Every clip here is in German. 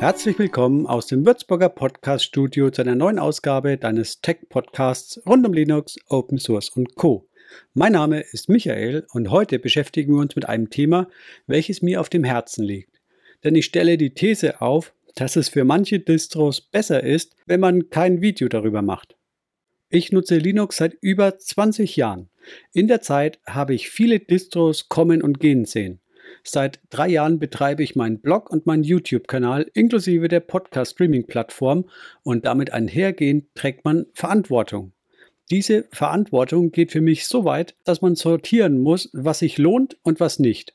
Herzlich willkommen aus dem Würzburger Podcast Studio zu einer neuen Ausgabe deines Tech Podcasts rund um Linux, Open Source und Co. Mein Name ist Michael und heute beschäftigen wir uns mit einem Thema, welches mir auf dem Herzen liegt. Denn ich stelle die These auf, dass es für manche Distros besser ist, wenn man kein Video darüber macht. Ich nutze Linux seit über 20 Jahren. In der Zeit habe ich viele Distros kommen und gehen sehen. Seit drei Jahren betreibe ich meinen Blog und meinen YouTube-Kanal inklusive der Podcast-Streaming-Plattform und damit einhergehend trägt man Verantwortung. Diese Verantwortung geht für mich so weit, dass man sortieren muss, was sich lohnt und was nicht.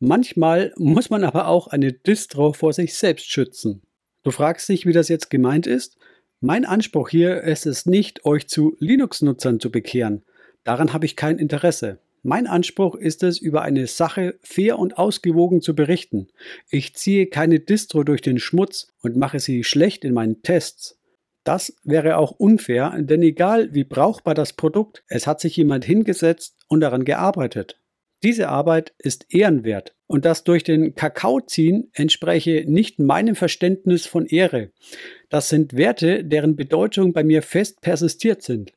Manchmal muss man aber auch eine Distro vor sich selbst schützen. Du fragst dich, wie das jetzt gemeint ist? Mein Anspruch hier ist es nicht, euch zu Linux-Nutzern zu bekehren. Daran habe ich kein Interesse. Mein Anspruch ist es, über eine Sache fair und ausgewogen zu berichten. Ich ziehe keine Distro durch den Schmutz und mache sie schlecht in meinen Tests. Das wäre auch unfair, denn egal wie brauchbar das Produkt, es hat sich jemand hingesetzt und daran gearbeitet. Diese Arbeit ist ehrenwert und das durch den Kakao ziehen entspreche nicht meinem Verständnis von Ehre. Das sind Werte, deren Bedeutung bei mir fest persistiert sind.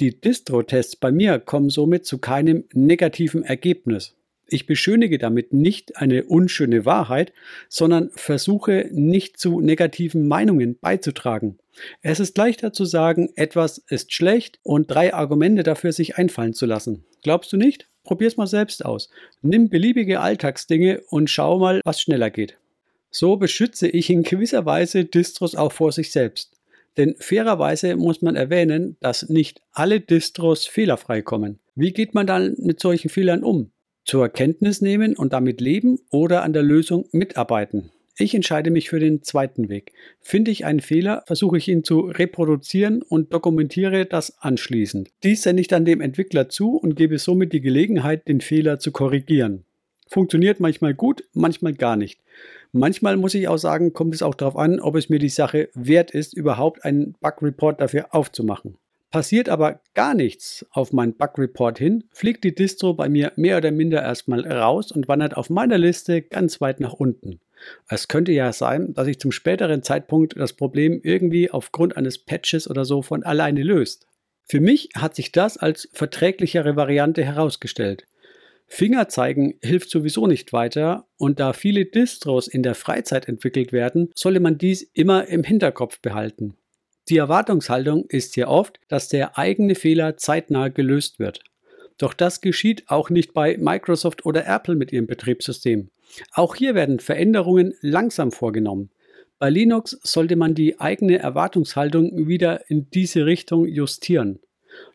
Die Distro-Tests bei mir kommen somit zu keinem negativen Ergebnis. Ich beschönige damit nicht eine unschöne Wahrheit, sondern versuche nicht zu negativen Meinungen beizutragen. Es ist leichter zu sagen, etwas ist schlecht und drei Argumente dafür sich einfallen zu lassen. Glaubst du nicht? Probier's mal selbst aus. Nimm beliebige Alltagsdinge und schau mal, was schneller geht. So beschütze ich in gewisser Weise Distros auch vor sich selbst. Denn fairerweise muss man erwähnen, dass nicht alle Distros fehlerfrei kommen. Wie geht man dann mit solchen Fehlern um? Zur Kenntnis nehmen und damit leben oder an der Lösung mitarbeiten? Ich entscheide mich für den zweiten Weg. Finde ich einen Fehler, versuche ich ihn zu reproduzieren und dokumentiere das anschließend. Dies sende ich dann dem Entwickler zu und gebe somit die Gelegenheit, den Fehler zu korrigieren. Funktioniert manchmal gut, manchmal gar nicht. Manchmal muss ich auch sagen, kommt es auch darauf an, ob es mir die Sache wert ist, überhaupt einen Bug-Report dafür aufzumachen. Passiert aber gar nichts auf meinen Bug-Report hin, fliegt die Distro bei mir mehr oder minder erstmal raus und wandert auf meiner Liste ganz weit nach unten. Es könnte ja sein, dass sich zum späteren Zeitpunkt das Problem irgendwie aufgrund eines Patches oder so von alleine löst. Für mich hat sich das als verträglichere Variante herausgestellt. Fingerzeigen hilft sowieso nicht weiter und da viele Distros in der Freizeit entwickelt werden, sollte man dies immer im Hinterkopf behalten. Die Erwartungshaltung ist hier oft, dass der eigene Fehler zeitnah gelöst wird. Doch das geschieht auch nicht bei Microsoft oder Apple mit ihrem Betriebssystem. Auch hier werden Veränderungen langsam vorgenommen. Bei Linux sollte man die eigene Erwartungshaltung wieder in diese Richtung justieren.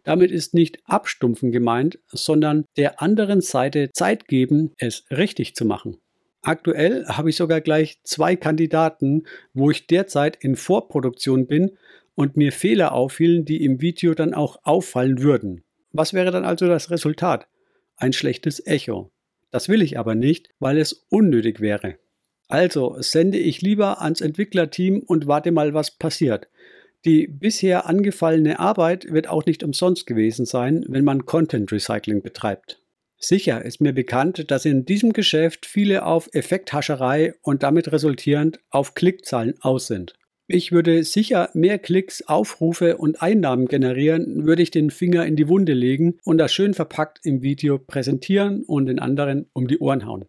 Damit ist nicht abstumpfen gemeint, sondern der anderen Seite Zeit geben, es richtig zu machen. Aktuell habe ich sogar gleich zwei Kandidaten, wo ich derzeit in Vorproduktion bin und mir Fehler auffielen, die im Video dann auch auffallen würden. Was wäre dann also das Resultat? Ein schlechtes Echo. Das will ich aber nicht, weil es unnötig wäre. Also sende ich lieber ans Entwicklerteam und warte mal, was passiert. Die bisher angefallene Arbeit wird auch nicht umsonst gewesen sein, wenn man Content Recycling betreibt. Sicher ist mir bekannt, dass in diesem Geschäft viele auf Effekthascherei und damit resultierend auf Klickzahlen aus sind. Ich würde sicher mehr Klicks, Aufrufe und Einnahmen generieren, würde ich den Finger in die Wunde legen und das schön verpackt im Video präsentieren und den anderen um die Ohren hauen.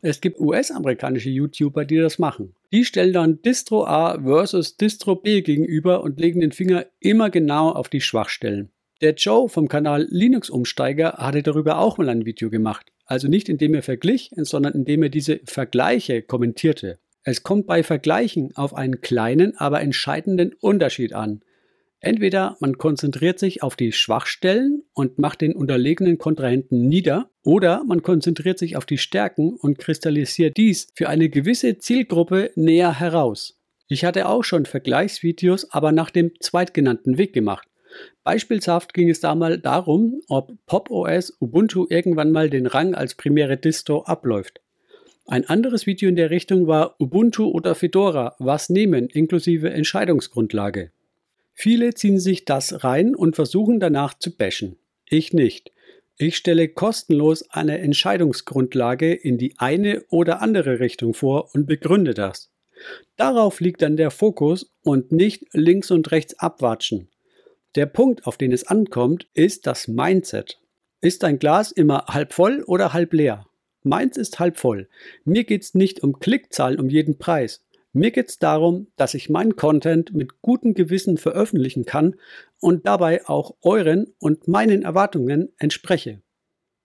Es gibt US-amerikanische YouTuber, die das machen. Die stellen dann Distro A versus Distro B gegenüber und legen den Finger immer genau auf die Schwachstellen. Der Joe vom Kanal Linux Umsteiger hatte darüber auch mal ein Video gemacht. Also nicht indem er verglich, sondern indem er diese Vergleiche kommentierte. Es kommt bei Vergleichen auf einen kleinen, aber entscheidenden Unterschied an. Entweder man konzentriert sich auf die Schwachstellen und macht den unterlegenen Kontrahenten nieder, oder man konzentriert sich auf die Stärken und kristallisiert dies für eine gewisse Zielgruppe näher heraus. Ich hatte auch schon Vergleichsvideos, aber nach dem zweitgenannten Weg gemacht. Beispielshaft ging es damals darum, ob Pop OS Ubuntu irgendwann mal den Rang als primäre Distro abläuft. Ein anderes Video in der Richtung war Ubuntu oder Fedora, was nehmen, inklusive Entscheidungsgrundlage. Viele ziehen sich das rein und versuchen danach zu bashen. Ich nicht. Ich stelle kostenlos eine Entscheidungsgrundlage in die eine oder andere Richtung vor und begründe das. Darauf liegt dann der Fokus und nicht links und rechts abwatschen. Der Punkt, auf den es ankommt, ist das Mindset. Ist dein Glas immer halb voll oder halb leer? Meins ist halb voll. Mir geht es nicht um Klickzahlen um jeden Preis. Mir geht es darum, dass ich meinen Content mit gutem Gewissen veröffentlichen kann und dabei auch euren und meinen Erwartungen entspreche.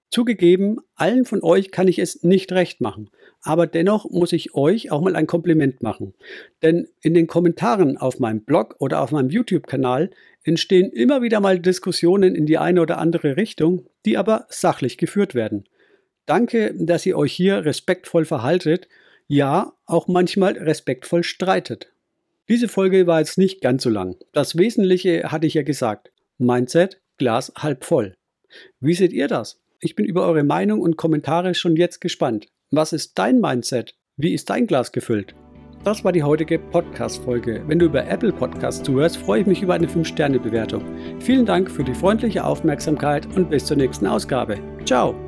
Zugegeben, allen von euch kann ich es nicht recht machen, aber dennoch muss ich euch auch mal ein Kompliment machen. Denn in den Kommentaren auf meinem Blog oder auf meinem YouTube-Kanal entstehen immer wieder mal Diskussionen in die eine oder andere Richtung, die aber sachlich geführt werden. Danke, dass ihr euch hier respektvoll verhaltet, ja, auch manchmal respektvoll streitet. Diese Folge war jetzt nicht ganz so lang. Das Wesentliche hatte ich ja gesagt. Mindset, Glas halb voll. Wie seht ihr das? Ich bin über eure Meinung und Kommentare schon jetzt gespannt. Was ist dein Mindset? Wie ist dein Glas gefüllt? Das war die heutige Podcast-Folge. Wenn du über Apple Podcasts zuhörst, freue ich mich über eine 5-Sterne-Bewertung. Vielen Dank für die freundliche Aufmerksamkeit und bis zur nächsten Ausgabe. Ciao!